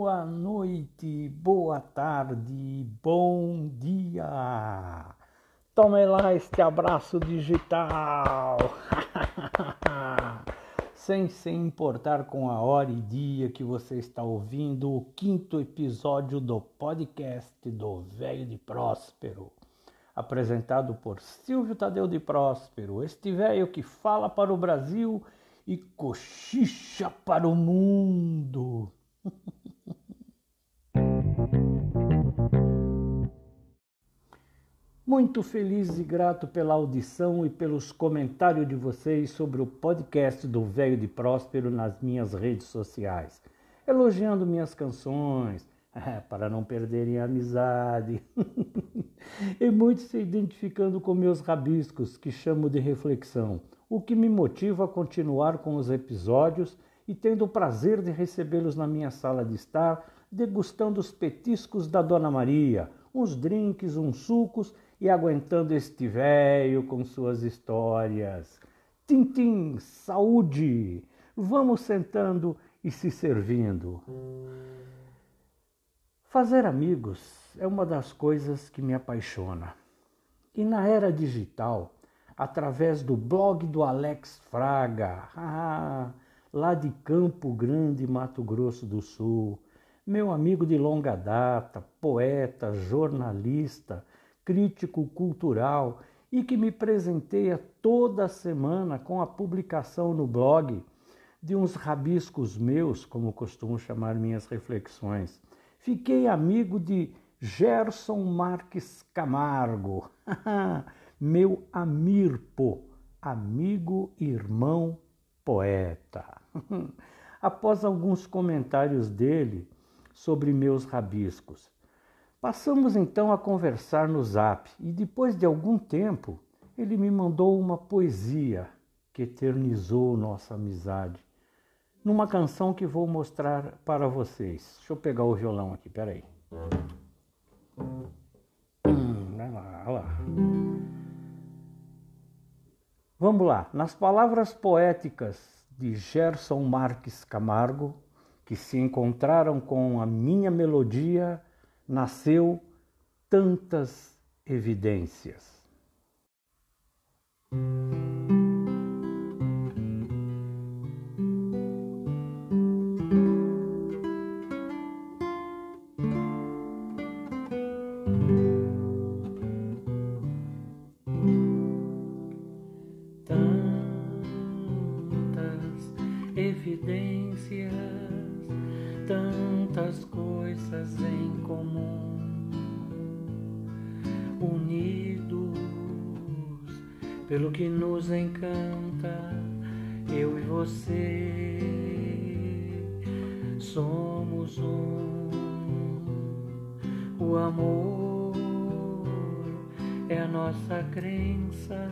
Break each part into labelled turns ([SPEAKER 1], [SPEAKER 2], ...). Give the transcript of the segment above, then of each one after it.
[SPEAKER 1] boa noite, boa tarde, bom dia. Tome lá este abraço digital. Sem se importar com a hora e dia que você está ouvindo o quinto episódio do podcast do Velho de Próspero, apresentado por Silvio Tadeu de Próspero, este velho que fala para o Brasil e cochicha para o mundo. Muito feliz e grato pela audição e pelos comentários de vocês sobre o podcast do Velho de Próspero nas minhas redes sociais, elogiando minhas canções, para não perderem a amizade, e muitos se identificando com meus rabiscos, que chamo de reflexão, o que me motiva a continuar com os episódios e tendo o prazer de recebê-los na minha sala de estar, degustando os petiscos da Dona Maria, uns drinks, uns sucos e aguentando este velho com suas histórias. Tintim, saúde! Vamos sentando e se servindo. Fazer amigos é uma das coisas que me apaixona. E na era digital, através do blog do Alex Fraga, lá de Campo Grande, Mato Grosso do Sul, meu amigo de longa data, poeta, jornalista, crítico cultural e que me presenteia toda semana com a publicação no blog de uns rabiscos meus, como costumo chamar minhas reflexões. Fiquei amigo de Gerson Marques Camargo, meu amirpo, amigo, irmão, poeta. Após alguns comentários dele sobre meus rabiscos, passamos então a conversar no zap e depois de algum tempo ele me mandou uma poesia que eternizou nossa amizade numa canção que vou mostrar para vocês. Deixa eu pegar o violão aqui, peraí. Hum, vai lá, vai lá. Vamos lá. Nas palavras poéticas de Gerson Marques Camargo, que se encontraram com a minha melodia, nasceu tantas evidências. Unidos pelo que nos encanta, eu e você. Somos um. O amor é a nossa crença,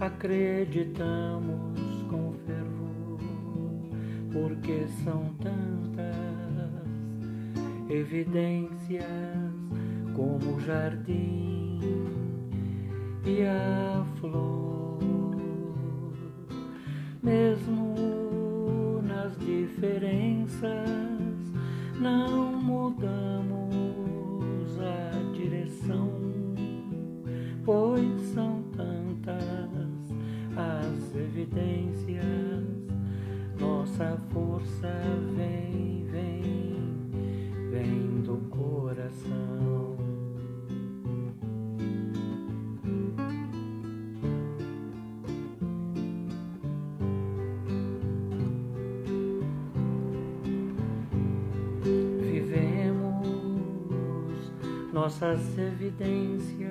[SPEAKER 1] acreditamos com fervor porque são tantas evidências como o jardim e a flor, mesmo nossas evidências,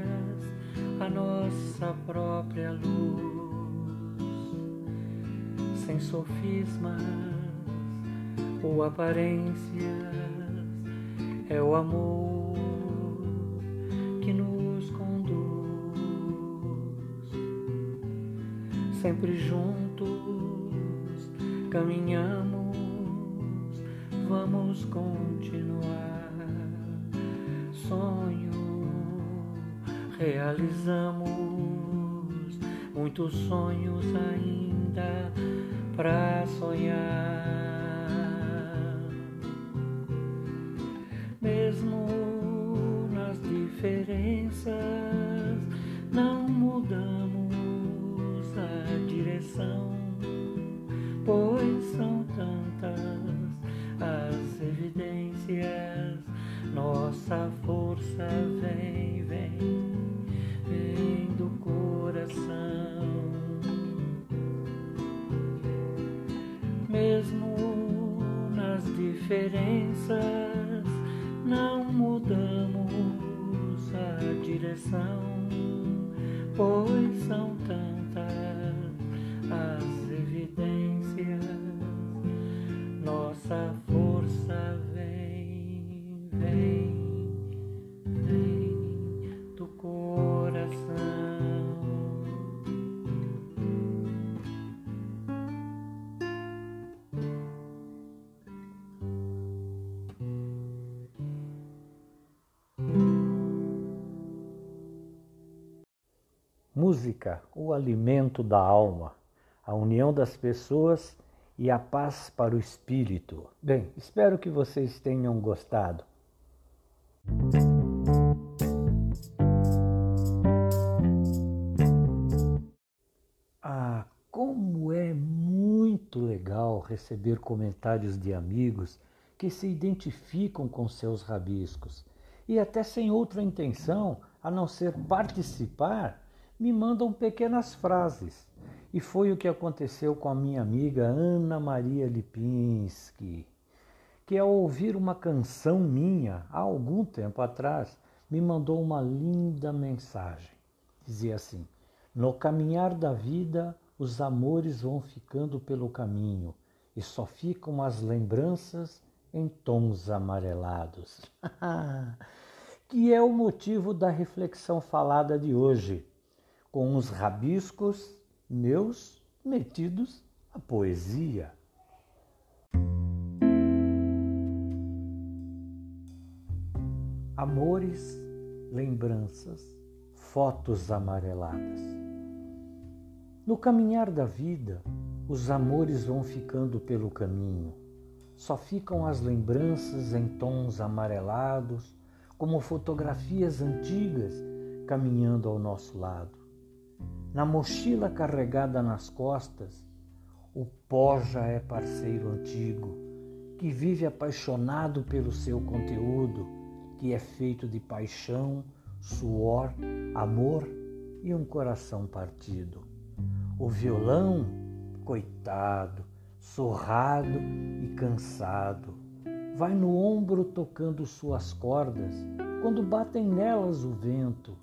[SPEAKER 1] a nossa própria luz sem sofismas ou aparências, é o amor que nos conduz, sempre juntos caminhamos, vamos continuar. Sonho realizamos muitos sonhos ainda para sonhar. Diferenças. Não mudamos a direção, pois são tantas Música, o alimento da alma, a união das pessoas e a paz para o espírito. Bem, espero que vocês tenham gostado. Ah, como é muito legal receber comentários de amigos que se identificam com seus rabiscos e até sem outra intenção a não ser participar me mandam pequenas frases. E foi o que aconteceu com a minha amiga Ana Maria Lipinski, que ao ouvir uma canção minha há algum tempo atrás, me mandou uma linda mensagem. Dizia assim: No caminhar da vida, os amores vão ficando pelo caminho e só ficam as lembranças em tons amarelados. que é o motivo da reflexão falada de hoje com os rabiscos meus metidos à poesia. Amores, lembranças, fotos amareladas. No caminhar da vida, os amores vão ficando pelo caminho. Só ficam as lembranças em tons amarelados, como fotografias antigas caminhando ao nosso lado. Na mochila carregada nas costas, o pó já é parceiro antigo, que vive apaixonado pelo seu conteúdo, que é feito de paixão, suor, amor e um coração partido. O violão, coitado, sorrado e cansado, vai no ombro tocando suas cordas quando batem nelas o vento,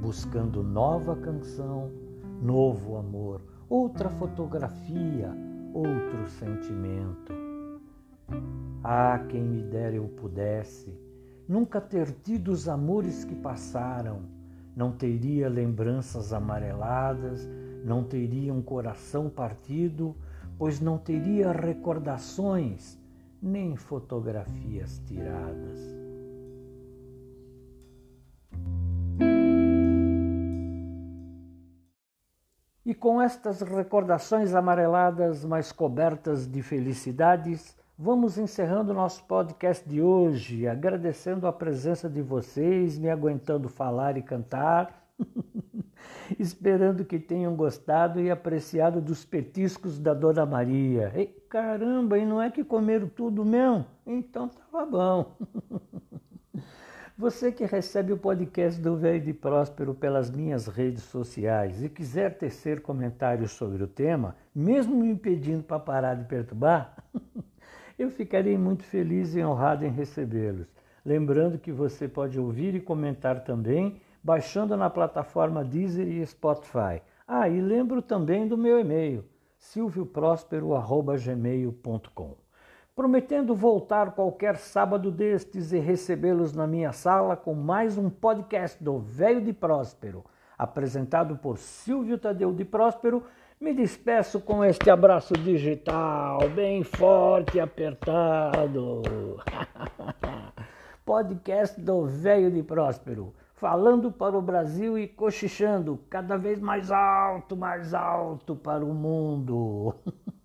[SPEAKER 1] buscando nova canção novo amor, outra fotografia, outro sentimento. Ah, quem me dera eu pudesse nunca ter tido os amores que passaram, não teria lembranças amareladas, não teria um coração partido, pois não teria recordações nem fotografias tiradas. E com estas recordações amareladas, mas cobertas de felicidades, vamos encerrando nosso podcast de hoje, agradecendo a presença de vocês, me aguentando falar e cantar, esperando que tenham gostado e apreciado dos petiscos da Dona Maria. Ei, caramba, e não é que comeram tudo mesmo? Então tava bom. Você que recebe o podcast do Velho de Próspero pelas minhas redes sociais e quiser tecer comentários sobre o tema, mesmo me pedindo para parar de perturbar, eu ficarei muito feliz e honrado em recebê-los. Lembrando que você pode ouvir e comentar também baixando na plataforma Deezer e Spotify. Ah, e lembro também do meu e-mail, silvioprospero.gmail.com prometendo voltar qualquer sábado destes e recebê-los na minha sala com mais um podcast do Velho de Próspero, apresentado por Silvio Tadeu de Próspero. Me despeço com este abraço digital, bem forte e apertado. podcast do Velho de Próspero, falando para o Brasil e cochichando cada vez mais alto, mais alto para o mundo.